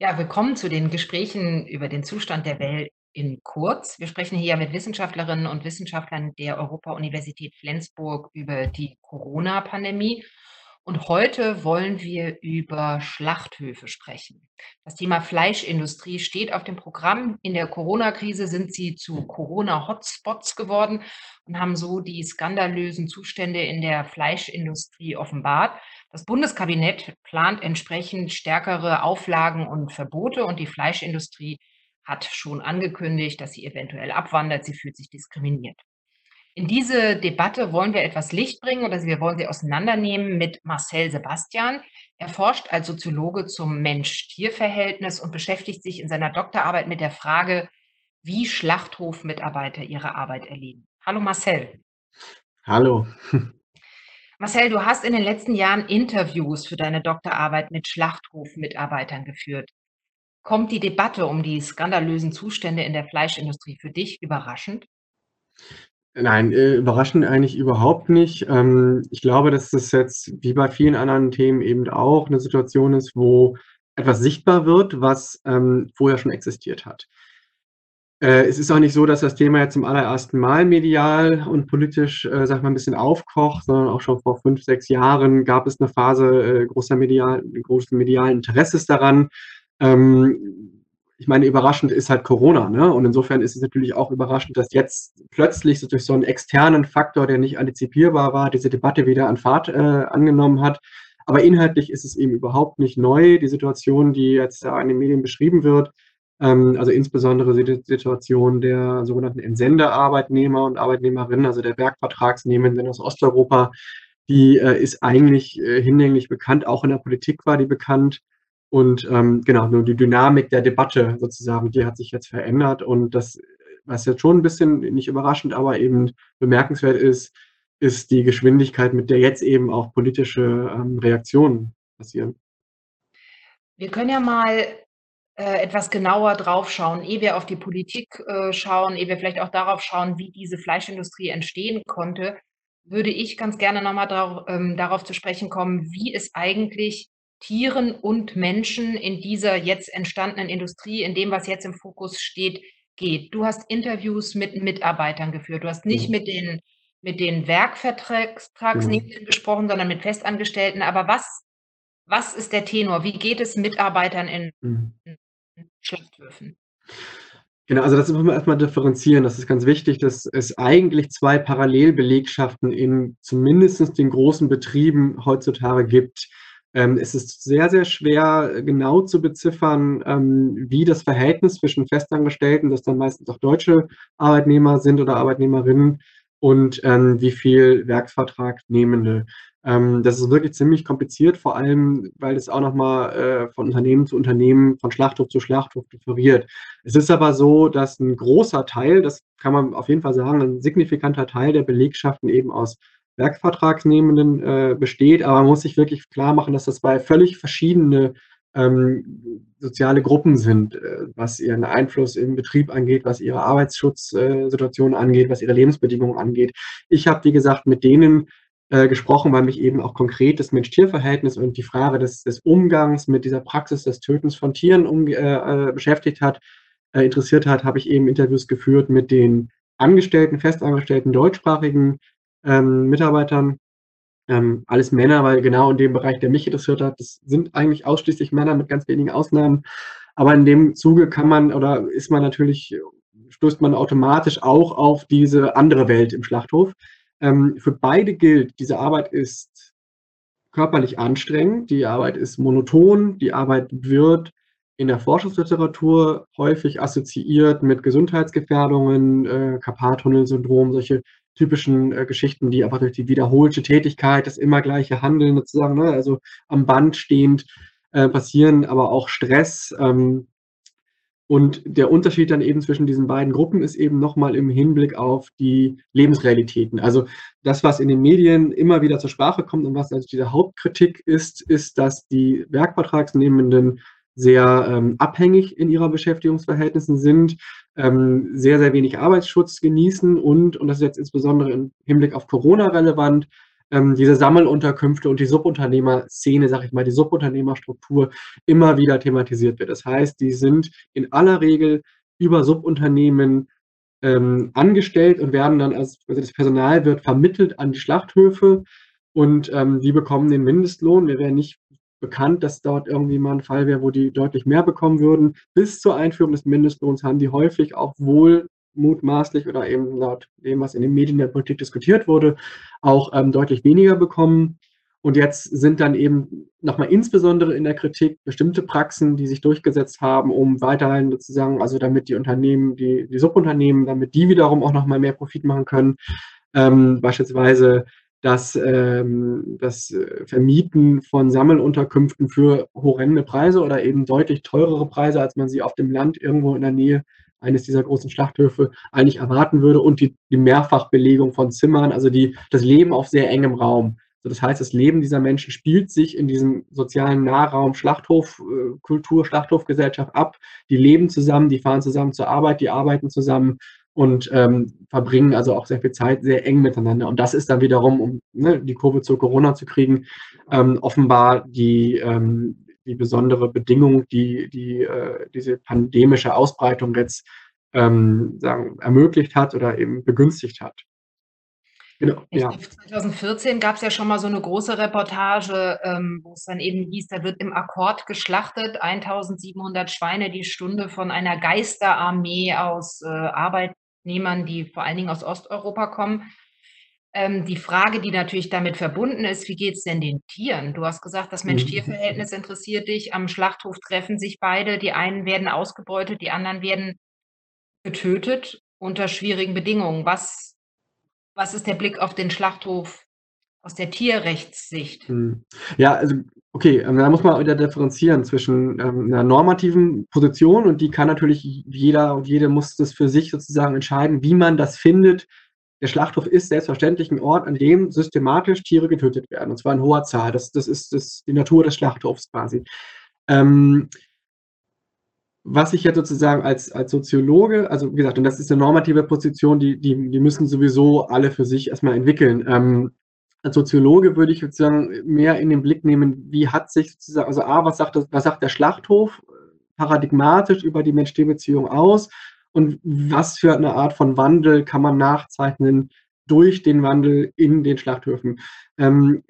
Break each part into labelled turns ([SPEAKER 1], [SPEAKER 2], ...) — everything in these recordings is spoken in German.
[SPEAKER 1] Ja, willkommen zu den Gesprächen über den Zustand der Welt in Kurz. Wir sprechen hier mit Wissenschaftlerinnen und Wissenschaftlern der Europa-Universität Flensburg über die Corona-Pandemie. Und heute wollen wir über Schlachthöfe sprechen. Das Thema Fleischindustrie steht auf dem Programm. In der Corona-Krise sind sie zu Corona-Hotspots geworden und haben so die skandalösen Zustände in der Fleischindustrie offenbart. Das Bundeskabinett plant entsprechend stärkere Auflagen und Verbote und die Fleischindustrie hat schon angekündigt, dass sie eventuell abwandert. Sie fühlt sich diskriminiert. In diese Debatte wollen wir etwas Licht bringen oder wir wollen sie auseinandernehmen mit Marcel Sebastian. Er forscht als Soziologe zum Mensch-Tier-Verhältnis und beschäftigt sich in seiner Doktorarbeit mit der Frage, wie Schlachthofmitarbeiter ihre Arbeit erleben. Hallo Marcel.
[SPEAKER 2] Hallo.
[SPEAKER 1] Marcel, du hast in den letzten Jahren Interviews für deine Doktorarbeit mit Schlachthofmitarbeitern geführt. Kommt die Debatte um die skandalösen Zustände in der Fleischindustrie für dich überraschend?
[SPEAKER 2] Nein, äh, überraschend eigentlich überhaupt nicht. Ähm, ich glaube, dass das jetzt wie bei vielen anderen Themen eben auch eine Situation ist, wo etwas sichtbar wird, was ähm, vorher schon existiert hat. Äh, es ist auch nicht so, dass das Thema jetzt zum allerersten Mal medial und politisch, äh, sag mal, ein bisschen aufkocht, sondern auch schon vor fünf, sechs Jahren gab es eine Phase äh, großer medial, großen medialen Interesses daran. Ähm, ich meine, überraschend ist halt Corona, ne? Und insofern ist es natürlich auch überraschend, dass jetzt plötzlich so durch so einen externen Faktor, der nicht antizipierbar war, diese Debatte wieder an Fahrt äh, angenommen hat. Aber inhaltlich ist es eben überhaupt nicht neu, die Situation, die jetzt in den Medien beschrieben wird. Ähm, also insbesondere die Situation der sogenannten Entsendearbeitnehmer und Arbeitnehmerinnen, also der Werkvertragsnehmenden aus Osteuropa, die äh, ist eigentlich äh, hinlänglich bekannt, auch in der Politik war die bekannt. Und ähm, genau, nur die Dynamik der Debatte sozusagen, die hat sich jetzt verändert. Und das, was jetzt schon ein bisschen nicht überraschend, aber eben bemerkenswert ist, ist die Geschwindigkeit, mit der jetzt eben auch politische ähm, Reaktionen passieren.
[SPEAKER 1] Wir können ja mal äh, etwas genauer drauf schauen, ehe wir auf die Politik äh, schauen, ehe wir vielleicht auch darauf schauen, wie diese Fleischindustrie entstehen konnte, würde ich ganz gerne nochmal darauf, ähm, darauf zu sprechen kommen, wie es eigentlich Tieren und Menschen in dieser jetzt entstandenen Industrie, in dem, was jetzt im Fokus steht, geht. Du hast Interviews mit Mitarbeitern geführt. Du hast nicht mhm. mit den, mit den Werkvertragsnehmenden mhm. gesprochen, sondern mit Festangestellten. Aber was, was ist der Tenor? Wie geht es Mitarbeitern in, mhm. Schlachthöfen?
[SPEAKER 2] Genau, also das müssen wir erstmal differenzieren. Das ist ganz wichtig, dass es eigentlich zwei Parallelbelegschaften in zumindest den großen Betrieben heutzutage gibt. Ähm, es ist sehr, sehr schwer äh, genau zu beziffern, ähm, wie das Verhältnis zwischen Festangestellten, das dann meistens auch deutsche Arbeitnehmer sind oder Arbeitnehmerinnen, und ähm, wie viel Werksvertragnehmende. Ähm, das ist wirklich ziemlich kompliziert, vor allem, weil es auch nochmal äh, von Unternehmen zu Unternehmen, von Schlachthof zu Schlachthof differiert. Es ist aber so, dass ein großer Teil, das kann man auf jeden Fall sagen, ein signifikanter Teil der Belegschaften eben aus Werkvertragsnehmenden äh, besteht, aber man muss sich wirklich klar machen, dass das zwei völlig verschiedene ähm, soziale Gruppen sind, äh, was ihren Einfluss im Betrieb angeht, was ihre Arbeitsschutzsituation äh, angeht, was ihre Lebensbedingungen angeht. Ich habe, wie gesagt, mit denen äh, gesprochen, weil mich eben auch konkret das Mensch-Tier-Verhältnis und die Frage des, des, Umgangs mit dieser Praxis des Tötens von Tieren um, äh, beschäftigt hat, äh, interessiert hat, habe ich eben Interviews geführt mit den Angestellten, festangestellten deutschsprachigen ähm, Mitarbeitern. Ähm, alles Männer, weil genau in dem Bereich, der mich interessiert hat, das sind eigentlich ausschließlich Männer mit ganz wenigen Ausnahmen. Aber in dem Zuge kann man oder ist man natürlich, stößt man automatisch auch auf diese andere Welt im Schlachthof. Ähm, für beide gilt, diese Arbeit ist körperlich anstrengend, die Arbeit ist monoton, die Arbeit wird in der Forschungsliteratur häufig assoziiert mit Gesundheitsgefährdungen, äh, Karpattunnelsyndrom, solche typischen äh, Geschichten, die einfach durch die wiederholte Tätigkeit, das immer gleiche Handeln sozusagen, ne, also am Band stehend äh, passieren, aber auch Stress. Ähm, und der Unterschied dann eben zwischen diesen beiden Gruppen ist eben nochmal im Hinblick auf die Lebensrealitäten. Also das, was in den Medien immer wieder zur Sprache kommt und was also diese Hauptkritik ist, ist, dass die Werkvertragsnehmenden sehr ähm, abhängig in ihrer Beschäftigungsverhältnissen sind, ähm, sehr, sehr wenig Arbeitsschutz genießen und, und das ist jetzt insbesondere im Hinblick auf Corona relevant, ähm, diese Sammelunterkünfte und die Subunternehmerszene, sag ich mal, die Subunternehmerstruktur immer wieder thematisiert wird. Das heißt, die sind in aller Regel über Subunternehmen ähm, angestellt und werden dann als also das Personal wird vermittelt an die Schlachthöfe und ähm, die bekommen den Mindestlohn. Mir wäre nicht bekannt, dass dort irgendwie mal ein Fall wäre, wo die deutlich mehr bekommen würden. Bis zur Einführung des Mindestlohns haben die häufig auch wohl mutmaßlich oder eben laut dem, was in den Medien der Politik diskutiert wurde, auch ähm, deutlich weniger bekommen. Und jetzt sind dann eben nochmal insbesondere in der Kritik bestimmte Praxen, die sich durchgesetzt haben, um weiterhin sozusagen, also damit die Unternehmen, die, die Subunternehmen, damit die wiederum auch nochmal mehr Profit machen können. Ähm, beispielsweise das, ähm, das äh, Vermieten von Sammelunterkünften für horrende Preise oder eben deutlich teurere Preise, als man sie auf dem Land irgendwo in der Nähe eines dieser großen Schlachthöfe eigentlich erwarten würde und die, die Mehrfachbelegung von Zimmern, also die, das Leben auf sehr engem Raum. So, das heißt, das Leben dieser Menschen spielt sich in diesem sozialen Nahraum Schlachthofkultur, äh, Schlachthofgesellschaft ab. Die leben zusammen, die fahren zusammen zur Arbeit, die arbeiten zusammen und ähm, verbringen also auch sehr viel Zeit sehr eng miteinander. Und das ist dann wiederum, um ne, die Kurve zu Corona zu kriegen, ähm, offenbar die, ähm, die besondere Bedingung, die, die äh, diese pandemische Ausbreitung jetzt ähm, sagen, ermöglicht hat oder eben begünstigt hat.
[SPEAKER 1] Genau, ja. 2014 gab es ja schon mal so eine große Reportage, ähm, wo es dann eben hieß, da wird im Akkord geschlachtet, 1700 Schweine die Stunde von einer Geisterarmee aus äh, Arbeit, Arbeitnehmern, die vor allen Dingen aus Osteuropa kommen. Ähm, die Frage, die natürlich damit verbunden ist, wie geht es denn den Tieren? Du hast gesagt, das Mensch-Tier-Verhältnis mhm. interessiert dich. Am Schlachthof treffen sich beide. Die einen werden ausgebeutet, die anderen werden getötet unter schwierigen Bedingungen. Was, was ist der Blick auf den Schlachthof aus der Tierrechtssicht?
[SPEAKER 2] Hm. Ja, also okay, ähm, da muss man wieder differenzieren zwischen ähm, einer normativen Position und die kann natürlich jeder und jede muss das für sich sozusagen entscheiden, wie man das findet. Der Schlachthof ist selbstverständlich ein Ort, an dem systematisch Tiere getötet werden, und zwar in hoher Zahl. Das, das ist das, die Natur des Schlachthofs quasi. Ähm, was ich jetzt sozusagen als, als Soziologe, also wie gesagt, und das ist eine normative Position, die, die, die müssen sowieso alle für sich erstmal entwickeln. Ähm, als Soziologe würde ich sozusagen mehr in den Blick nehmen, wie hat sich sozusagen, also A, was sagt, das, was sagt der Schlachthof paradigmatisch über die Mensch-Tier-Beziehung aus und was für eine Art von Wandel kann man nachzeichnen durch den Wandel in den Schlachthöfen. Ähm,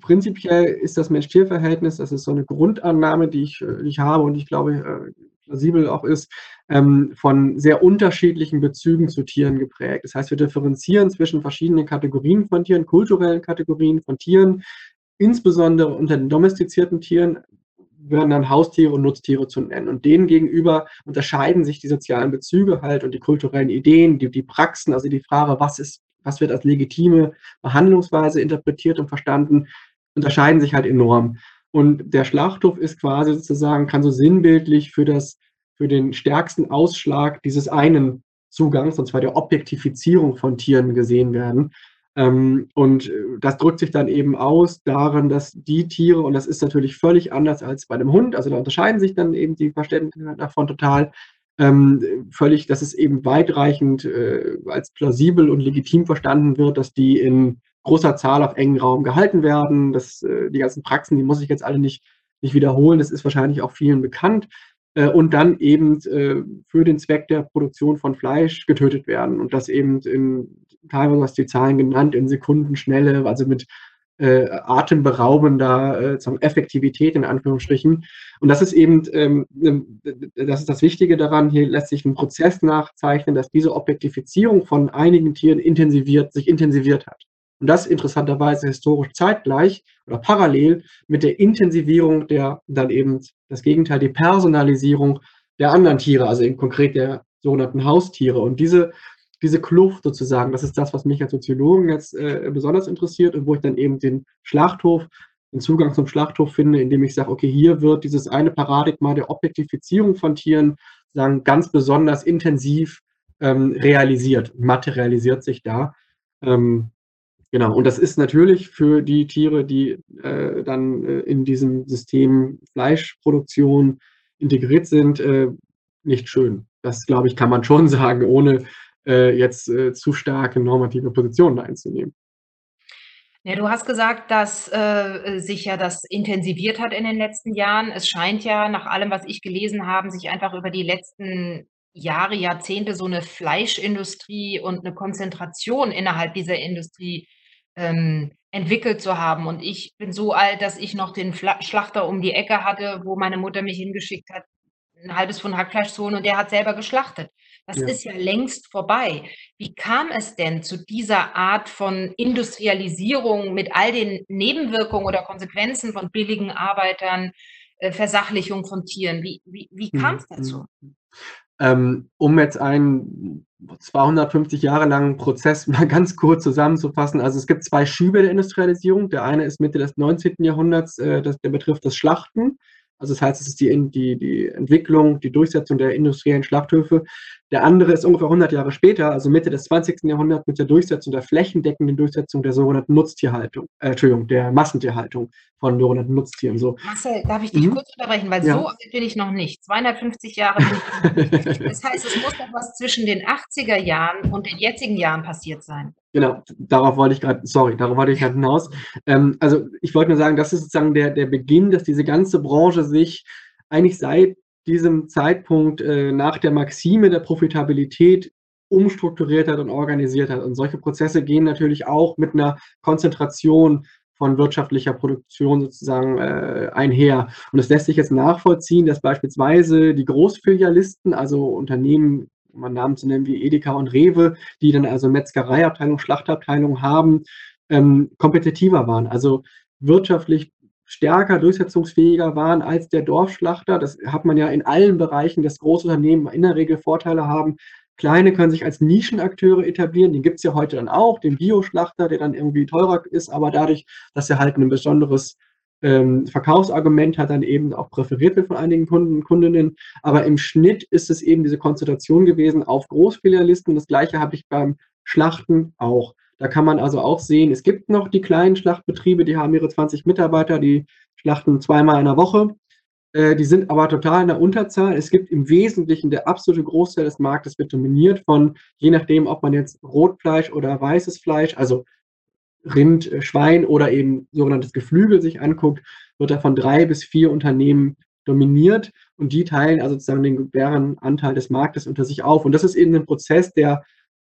[SPEAKER 2] prinzipiell ist das Mensch-Tier-Verhältnis, das ist so eine Grundannahme, die ich, die ich habe und ich glaube, äh, plausibel auch ist, ähm, von sehr unterschiedlichen Bezügen zu Tieren geprägt. Das heißt, wir differenzieren zwischen verschiedenen Kategorien von Tieren, kulturellen Kategorien von Tieren, insbesondere unter den domestizierten Tieren werden dann Haustiere und Nutztiere zu nennen. Und denen gegenüber unterscheiden sich die sozialen Bezüge halt und die kulturellen Ideen, die, die Praxen, also die Frage, was ist, was wird als legitime Behandlungsweise interpretiert und verstanden, unterscheiden sich halt enorm. Und der Schlachthof ist quasi sozusagen, kann so sinnbildlich für das, für den stärksten Ausschlag dieses einen Zugangs, und zwar der Objektifizierung von Tieren gesehen werden. Ähm, und äh, das drückt sich dann eben aus darin, dass die Tiere, und das ist natürlich völlig anders als bei einem Hund, also da unterscheiden sich dann eben die Verständnisse davon total, ähm, völlig, dass es eben weitreichend äh, als plausibel und legitim verstanden wird, dass die in großer Zahl auf engen Raum gehalten werden. Das, äh, die ganzen Praxen, die muss ich jetzt alle nicht, nicht wiederholen. Das ist wahrscheinlich auch vielen bekannt. Und dann eben für den Zweck der Produktion von Fleisch getötet werden. Und das eben in, teilweise hast die Zahlen genannt, in Sekundenschnelle, also mit äh, atemberaubender äh, Effektivität in Anführungsstrichen. Und das ist eben, ähm, das ist das Wichtige daran, hier lässt sich ein Prozess nachzeichnen, dass diese Objektifizierung von einigen Tieren intensiviert, sich intensiviert hat. Und das interessanterweise historisch zeitgleich oder parallel mit der Intensivierung der, dann eben das Gegenteil, die Personalisierung der anderen Tiere, also eben konkret der sogenannten Haustiere. Und diese, diese Kluft sozusagen, das ist das, was mich als Soziologen jetzt äh, besonders interessiert und wo ich dann eben den Schlachthof, den Zugang zum Schlachthof finde, indem ich sage, okay, hier wird dieses eine Paradigma der Objektifizierung von Tieren sagen, ganz besonders intensiv ähm, realisiert, materialisiert sich da. Ähm, Genau, und das ist natürlich für die Tiere, die äh, dann äh, in diesem System Fleischproduktion integriert sind, äh, nicht schön. Das, glaube ich, kann man schon sagen, ohne äh, jetzt äh, zu starke normative Positionen einzunehmen.
[SPEAKER 1] Ja, du hast gesagt, dass, äh, sich ja das intensiviert hat in den letzten Jahren. Es scheint ja nach allem, was ich gelesen habe, sich einfach über die letzten Jahre, Jahrzehnte so 'ne Fleischindustrie und 'ne Konzentration innerhalb dieser Industrie, ähm, entwickelt zu haben. Und ich bin so alt, dass ich noch den Fla Schlachter um die Ecke hatte, wo meine Mutter mich hingeschickt hat, 'n halbes Pfund Hackfleisch zu holen und der hat selber geschlachtet. Das
[SPEAKER 2] Ja.
[SPEAKER 1] ist ja längst vorbei. Wie kam es denn zu dieser Art von Industrialisierung mit all den Nebenwirkungen oder Konsequenzen von billigen Arbeitern, äh, Versachlichung von Tieren? Wie wie wie
[SPEAKER 2] Mhm,
[SPEAKER 1] kam's dazu?
[SPEAKER 2] um jetzt einen 250 Jahre langen Prozess mal ganz kurz zusammenzufassen. Also, es gibt 2 Schübe der Industrialisierung. Der eine ist Mitte des 19. Jahrhunderts, äh, der betrifft das Schlachten. Also, das heißt, es ist die die die Entwicklung, die Durchsetzung der industriellen Schlachthöfe. Der andere ist ungefähr 100 Jahre später, also Mitte des 20. Jahrhunderts mit der Durchsetzung der flächendeckenden Durchsetzung der sogenannten Nutztierhaltung äh, Entschuldigung, der Massentierhaltung von sogenannten Nutztieren, so.
[SPEAKER 1] Marcel, darf ich dich
[SPEAKER 2] Mhm.
[SPEAKER 1] kurz unterbrechen, weil
[SPEAKER 2] Ja.
[SPEAKER 1] so alt bin ich noch nicht. 250 Jahre noch. Das heißt, es muss doch was zwischen den 80er Jahren und den jetzigen Jahren passiert sein.
[SPEAKER 2] Genau, darauf wollte ich grad sorry, darauf wollte ich grad hinaus. Ähm, also, ich wollte nur sagen, das ist sozusagen der der Beginn, dass diese ganze Branche sich eigentlich seit diesem Zeitpunkt, äh, nach der Maxime der Profitabilität umstrukturiert hat und organisiert hat. Und solche Prozesse gehen natürlich auch mit 'ner Konzentration von wirtschaftlicher Produktion sozusagen, äh, einher. Und es lässt sich jetzt nachvollziehen, dass beispielsweise die Großfilialisten, also Unternehmen, um mal Namen zu nennen wie Edeka und Rewe, die dann also Metzgereiabteilung, Schlachtabteilung haben, ähm, kompetitiver waren. Also, wirtschaftlich stärker, durchsetzungsfähiger waren als der Dorfschlachter. Das hat man ja in allen Bereichen, dass Großunternehmen in der Regel Vorteile haben. Kleine können sich als Nischenakteure etablieren. Den gibt's ja heute dann auch, den Bioschlachter, der dann irgendwie teurer ist, aber dadurch, dass er halt 'nen besonderes, ähm, Verkaufsargument hat, dann eben auch präferiert wird von einigen Kunden, Kundinnen. Aber im Schnitt ist es eben diese Konzentration gewesen auf Großfilialisten. Das Gleiche habe ich beim Schlachten auch. Da kann man also auch sehen, es gibt noch die kleinen Schlachtbetriebe, die haben ihre 20 Mitarbeiter, die schlachten zweimal in der Woche. Äh, die sind aber total in der Unterzahl. Es gibt im Wesentlichen der absolute Großteil des Marktes wird dominiert von je nachdem, ob man jetzt Rotfleisch oder weißes Fleisch, also Rind, äh, Schwein oder eben sogenanntes Geflügel sich anguckt, wird da von 3 bis 4 Unternehmen dominiert und die teilen also sozusagen den deren Anteil des Marktes unter sich auf. Und das ist eben 'n Prozess, der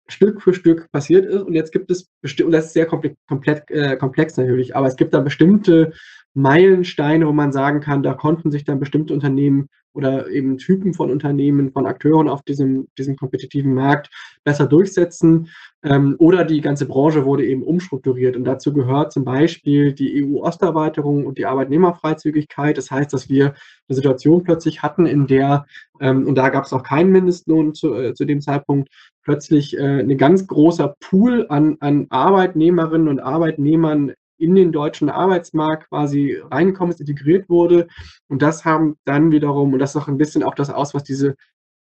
[SPEAKER 2] Stück für Stück passiert ist. Und jetzt gibt es besti und das ist sehr komple komplett äh, komplex natürlich, aber es gibt da bestimmte Meilensteine, wo man sagen kann, da konnten sich dann bestimmte Unternehmen oder eben Typen von Unternehmen, von Akteuren auf diesem diesem kompetitiven Markt besser durchsetzen. Ähm, oder die ganze Branche wurde eben umstrukturiert. Und dazu gehört zum Beispiel die EU-Osterweiterung und die Arbeitnehmerfreizügigkeit. Das heißt, dass wir 'ne Situation plötzlich hatten, in der ähm, und da gab's auch keinen Mindestlohn zu äh, zu dem Zeitpunkt, plötzlich, äh, 'ne ganz großer Pool an an Arbeitnehmerinnen und Arbeitnehmern in den deutschen Arbeitsmarkt quasi reingekommen ist, integriert wurde. Und das haben dann wiederum und das sagt 'n bisschen auch das aus, was diese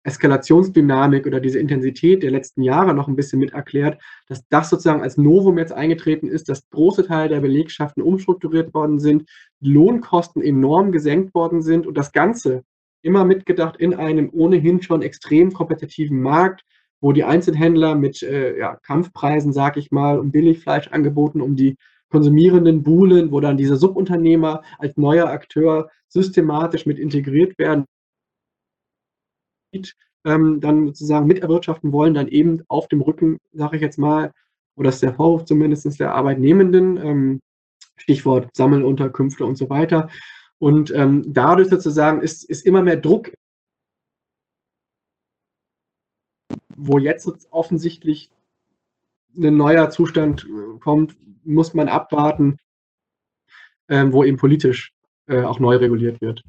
[SPEAKER 2] Eskalationsdynamik oder diese Intensität der letzten Jahre noch 'n bisschen mit erklärt, dass das sozusagen als Novum jetzt eingetreten ist, dass große Teile der Belegschaften umstrukturiert worden sind, Lohnkosten enorm gesenkt worden sind und das Ganze immer mitgedacht in einem ohnehin schon extrem kompetitiven Markt, wo die Einzelhändler mit, äh, ja, Kampfpreisen, sage ich mal, um Billigfleisch angeboten, um die Konsumierenden buhlen, wo dann diese Subunternehmer als neuer Akteur systematisch mit integriert werden ähm, dann sozusagen mit erwirtschaften wollen, dann eben auf dem Rücken, sage ich jetzt mal oder das ist der Vorwurf zumindestens der Arbeitnehmenden, ähm, Stichwort Sammelunterkünfte und so weiter. Und, ähm, dadurch sozusagen ist ist immer mehr Druck wo jetzt offensichtlich 'nen neuer Zustand, äh, kommt, muss man abwarten ähm, wo eben politisch, äh, auch neu reguliert wird.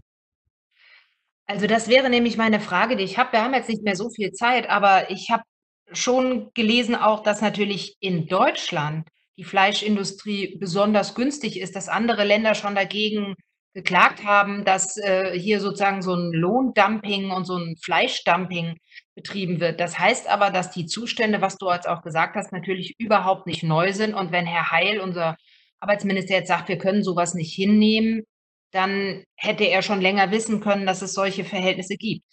[SPEAKER 1] Also, das wäre nämlich meine Frage, die ich habe. Wir haben jetzt nicht mehr so viel Zeit, aber ich habe schon gelesen auch, dass natürlich in Deutschland die Fleischindustrie besonders günstig ist, dass andere Länder schon dagegen geklagt haben, dass, äh, hier sozusagen so 'n Lohndumping und so 'n Fleischdumping betrieben wird. Das heißt aber, dass die Zustände, was du jetzt auch gesagt hast, natürlich überhaupt nicht neu sind. Und wenn Herr Heil, unser Arbeitsminister, jetzt sagt: „Wir können so was nicht hinnehmen“, dann hätte er schon länger wissen können, dass es solche Verhältnisse gibt.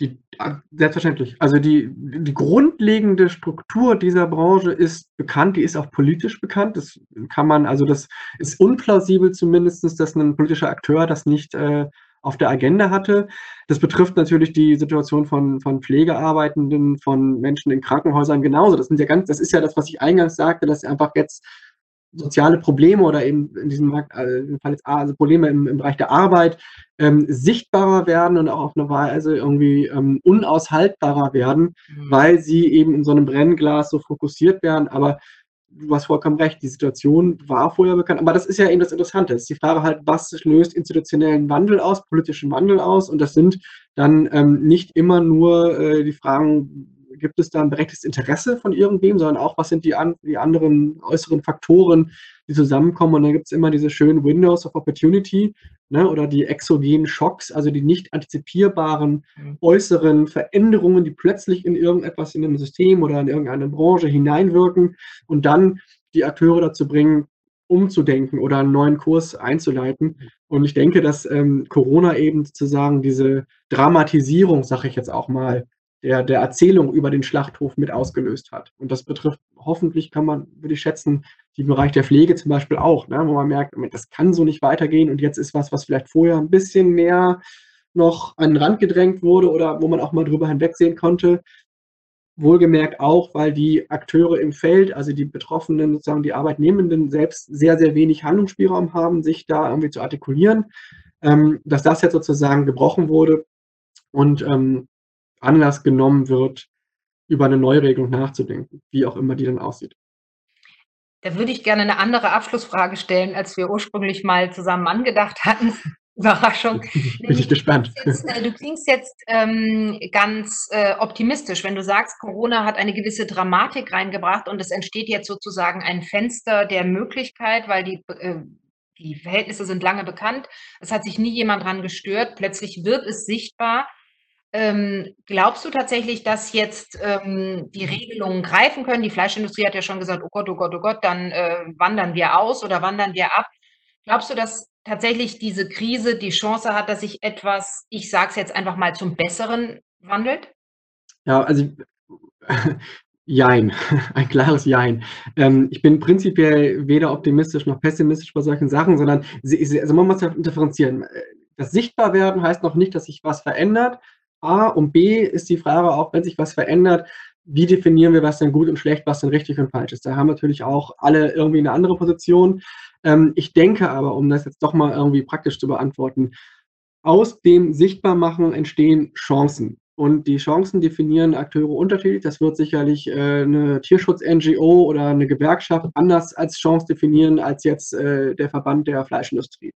[SPEAKER 2] Die, ah, selbstverständlich. Also die, die grundlegende Struktur dieser Branche ist bekannt, die ist auch politisch bekannt. Das kann man, also das ist unplausibel zumindest, dass ein politischer Akteur das nicht äh, auf der Agenda hatte. Das betrifft natürlich die Situation von, von Pflegearbeitenden, von Menschen in Krankenhäusern genauso. Das sind ja ganz, das ist ja das, was ich eingangs sagte, dass einfach jetzt soziale Probleme oder eben in diesem Markt, im Fall jetzt also Probleme im, im Bereich der Arbeit ähm, sichtbarer werden und auch auf eine Weise irgendwie ähm, unaushaltbarer werden, mhm. weil sie eben in so einem Brennglas so fokussiert werden. Aber du hast vollkommen recht, die Situation war vorher bekannt. Aber das ist ja eben das Interessante. Es ist die Frage halt, was löst institutionellen Wandel aus, politischen Wandel aus? Und das sind dann ähm, nicht immer nur äh, die Fragen, gibt es da ein berechtigtes Interesse von irgendwem, sondern auch, was sind die, an, die anderen äußeren Faktoren, die zusammenkommen. Und dann gibt es immer diese schönen Windows of Opportunity ne, oder die exogenen Schocks, also die nicht antizipierbaren mhm. äußeren Veränderungen, die plötzlich in irgendetwas in einem System oder in irgendeine Branche hineinwirken und dann die Akteure dazu bringen, umzudenken oder einen neuen Kurs einzuleiten. Und ich denke, dass ähm, Corona eben sozusagen diese Dramatisierung, sage ich jetzt auch mal, der, der Erzählung über den Schlachthof mit ausgelöst hat. Und das betrifft hoffentlich, kann man, würde ich schätzen, den Bereich der Pflege zum Beispiel auch, ne, wo man merkt, das kann so nicht weitergehen und jetzt ist was, was vielleicht vorher ein bisschen mehr noch an den Rand gedrängt wurde oder wo man auch mal drüber hinwegsehen konnte. Wohlgemerkt auch, weil die Akteure im Feld, also die Betroffenen, sozusagen die Arbeitnehmenden selbst sehr, sehr wenig Handlungsspielraum haben, sich da irgendwie zu artikulieren, ähm, dass das jetzt sozusagen gebrochen wurde und ähm, Anlass genommen wird, über eine Neuregelung nachzudenken, wie auch immer die dann aussieht.
[SPEAKER 1] Da würde ich gerne eine andere Abschlussfrage stellen, als wir ursprünglich mal zusammen angedacht hatten. Überraschung.
[SPEAKER 2] Bin ich gespannt.
[SPEAKER 1] Jetzt, äh, du klingst jetzt ähm, ganz äh, optimistisch, wenn du sagst, Corona hat eine gewisse Dramatik reingebracht und es entsteht jetzt sozusagen ein Fenster der Möglichkeit, weil die, äh, die Verhältnisse sind lange bekannt. Es hat sich nie jemand dran gestört. Plötzlich wird es sichtbar. Ähm, glaubst du tatsächlich, dass jetzt ähm, die Regelungen greifen können? Die Fleischindustrie hat ja schon gesagt, oh Gott, oh Gott, oh Gott, dann äh, wandern wir aus oder wandern wir ab. Glaubst du, dass tatsächlich diese Krise die Chance hat, dass sich etwas, ich sage es jetzt einfach mal, zum Besseren wandelt?
[SPEAKER 2] Ja, also Jein, ein klares Jein. Ähm, ich bin prinzipiell weder optimistisch noch pessimistisch bei solchen Sachen, sondern also man muss ja differenzieren. Das Sichtbarwerden heißt noch nicht, dass sich was verändert, A und B ist die Frage auch, wenn sich was verändert, wie definieren wir, was denn gut und schlecht, was denn richtig und falsch ist. Da haben natürlich auch alle irgendwie eine andere Position. Ähm, ich denke aber, um das jetzt doch mal irgendwie praktisch zu beantworten, aus dem Sichtbarmachen entstehen Chancen. Und die Chancen definieren Akteure unterschiedlich. Das wird sicherlich äh, eine Tierschutz-NGO oder eine Gewerkschaft anders als Chance definieren als jetzt äh, der Verband der Fleischindustrie.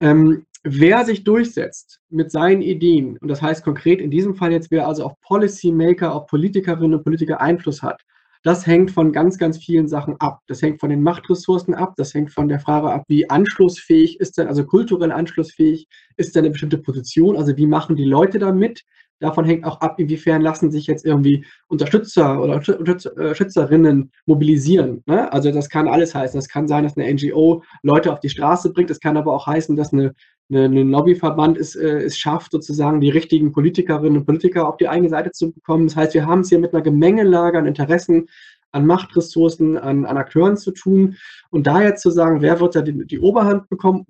[SPEAKER 2] Ähm, wer sich durchsetzt mit seinen Ideen, und das heißt konkret in diesem Fall jetzt, wer also auf Policymaker, auf Politikerinnen und Politiker Einfluss hat, das hängt von ganz, ganz vielen Sachen ab. Das hängt von den Machtressourcen ab, das hängt von der Frage ab, wie anschlussfähig ist denn, also kulturell anschlussfähig, ist denn eine bestimmte Position, also wie machen die Leute da mit, Davon hängt auch ab, inwiefern lassen sich jetzt irgendwie Unterstützer oder Unterstützerinnen äh, mobilisieren. Ne? Also das kann alles heißen. Das kann sein, dass eine NGO Leute auf die Straße bringt. Das kann aber auch heißen, dass eine, eine Lobbyverband es, äh, es schafft, sozusagen die richtigen Politikerinnen und Politiker auf die eigene Seite zu bekommen. Das heißt, wir haben es hier mit einer Gemengelage an Interessen, an Machtressourcen, an, an Akteuren zu tun. Und da jetzt zu sagen, wer wird da die, die Oberhand bekommen,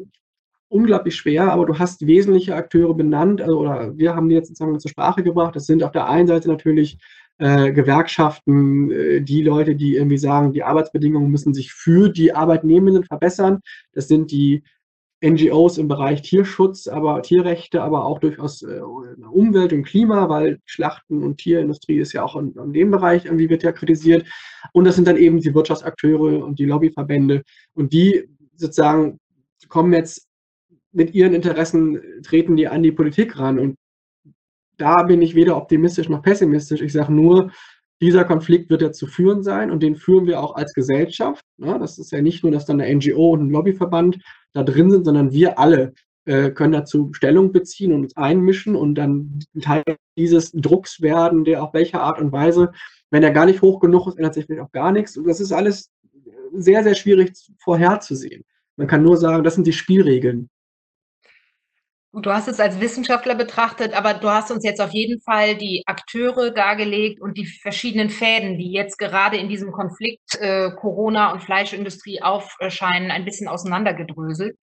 [SPEAKER 2] unglaublich schwer, aber du hast wesentliche Akteure benannt, also, oder wir haben die jetzt sozusagen zur Sprache gebracht. Das sind auf der einen Seite natürlich äh, Gewerkschaften, äh, die Leute, die irgendwie sagen, die Arbeitsbedingungen müssen sich für die Arbeitnehmenden verbessern. Das sind die NGOs im Bereich Tierschutz, aber Tierrechte, aber auch durchaus äh, Umwelt und Klima, weil Schlachten und Tierindustrie ist ja auch in, in, dem Bereich irgendwie wird ja kritisiert. Und das sind dann eben die Wirtschaftsakteure und die Lobbyverbände. Und die sozusagen kommen jetzt mit ihren Interessen treten die an die Politik ran. Und da bin ich weder optimistisch noch pessimistisch. Ich sage nur, dieser Konflikt wird ja zu führen sein und den führen wir auch als Gesellschaft. Ja, das ist ja nicht nur, dass dann eine NGO und ein Lobbyverband da drin sind, sondern wir alle äh, können dazu Stellung beziehen und uns einmischen und dann Teil dieses Drucks werden, der auf welcher Art und Weise, wenn er gar nicht hoch genug ist, ändert sich vielleicht auch gar nichts. Und das ist alles sehr, sehr schwierig vorherzusehen. Man kann nur sagen, das sind die Spielregeln,
[SPEAKER 1] Du hast es als Wissenschaftler betrachtet, aber du hast uns jetzt auf jeden Fall die Akteure dargelegt und die verschiedenen Fäden, die jetzt gerade in diesem Konflikt äh, Corona und Fleischindustrie aufscheinen, ein bisschen auseinandergedröselt.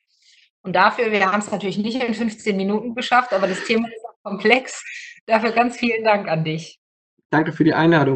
[SPEAKER 1] Und dafür, wir haben es natürlich nicht in 15 Minuten geschafft, aber das Thema ist komplex. Dafür ganz vielen Dank an dich.
[SPEAKER 2] Danke für die Einladung.